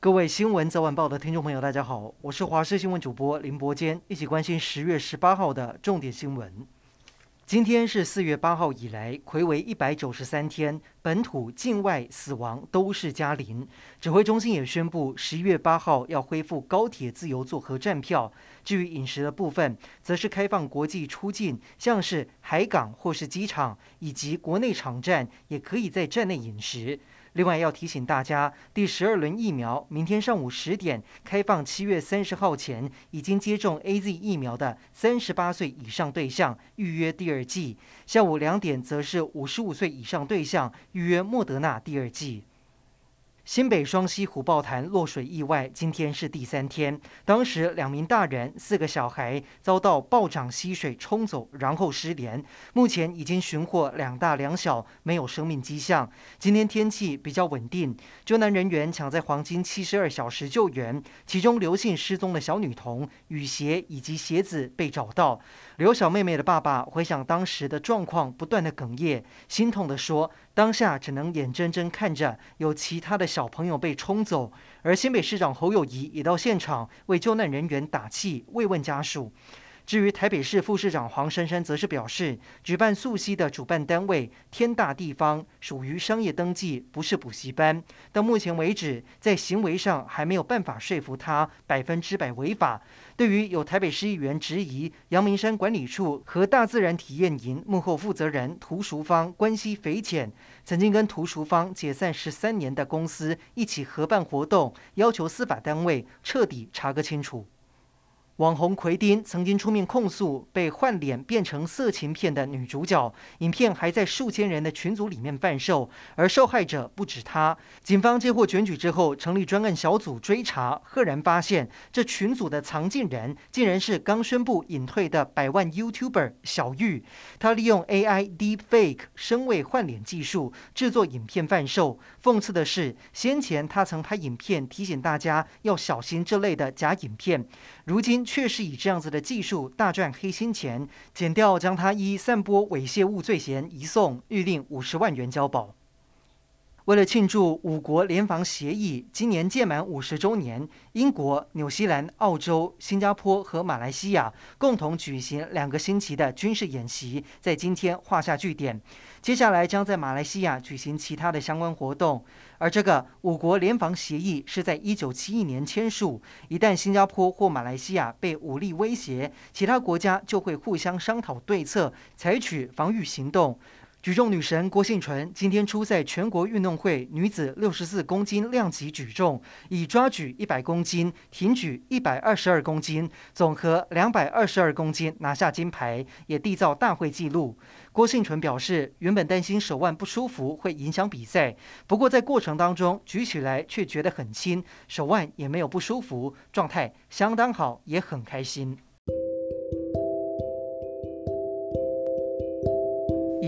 各位新闻早晚报的听众朋友，大家好，我是华视新闻主播林伯坚，一起关心十月十八号的重点新闻。今天是四月八号以来，睽违一百九十三天，本土、境外死亡都是加零。指挥中心也宣布，十一月八号要恢复高铁自由座和站票。至于饮食的部分，则是开放国际出境，像是海港或是机场，以及国内场站也可以在站内饮食。另外要提醒大家，第十二轮疫苗明天上午十点开放，七月三十号前已经接种 AZ 疫苗的三十八岁以上对象预约第二剂；下午两点则是五十五岁以上对象约莫德纳第二剂。新北双溪虎豹潭落水意外，今天是第三天。当时两名大人、四个小孩遭到暴涨溪水冲走，然后失联。目前已经寻获两大两小，没有生命迹象。今天天气比较稳定，救难人员抢在黄金七十二小时救援，其中刘姓失踪的小女童雨鞋以及鞋子被找到。刘小妹妹的爸爸回想当时的状况，不断的哽咽，心痛地说。当下只能眼睁睁看着有其他的小朋友被冲走，而新北市长侯友谊也到现场为救难人员打气，慰问家属。至于台北市副市长黄珊珊，则是表示，举办溯溪的主办单位天大地方属于商业登记，不是补习班。到目前为止，在行为上还没有办法说服他百分之百违法。对于有台北市议员质疑阳明山管理处和大自然体验营幕后负责人涂淑芳关系匪浅，曾经跟涂淑芳解散十三年的公司一起合办活动，要求司法单位彻底查个清楚。网红奎丁曾经出面控诉被换脸变成色情片的女主角，影片还在数千人的群组里面贩售，而受害者不止他。警方接获检举之后，成立专案小组追查，赫然发现这群组的藏镜人竟然是刚宣布隐退的百万 YouTuber 小玉。他利用 AI Deepfake 声位换脸技术制作影片贩售。讽刺的是，先前他曾拍影片提醒大家要小心这类的假影片，如今。确实以这样子的技术大赚黑心钱，检调将他依散播猥亵物罪嫌移送，预定五十万元交保。为了庆祝五国联防协议今年届满五十周年，英国、纽西兰、澳洲、新加坡和马来西亚共同举行两个星期的军事演习，在今天画下句点。接下来将在马来西亚举行其他的相关活动。而这个五国联防协议是在一九七一年签署，一旦新加坡或马来西亚被武力威胁，其他国家就会互相商讨对策，采取防御行动。举重女神郭婞淳今天出赛全国运动会女子六十四公斤量级举重，以抓举一百公斤、挺举一百二十二公斤，总和两百二十二公斤拿下金牌，也缔造大会纪录。郭婞淳表示，原本担心手腕不舒服会影响比赛，不过在过程当中举起来却觉得很轻，手腕也没有不舒服，状态相当好，也很开心。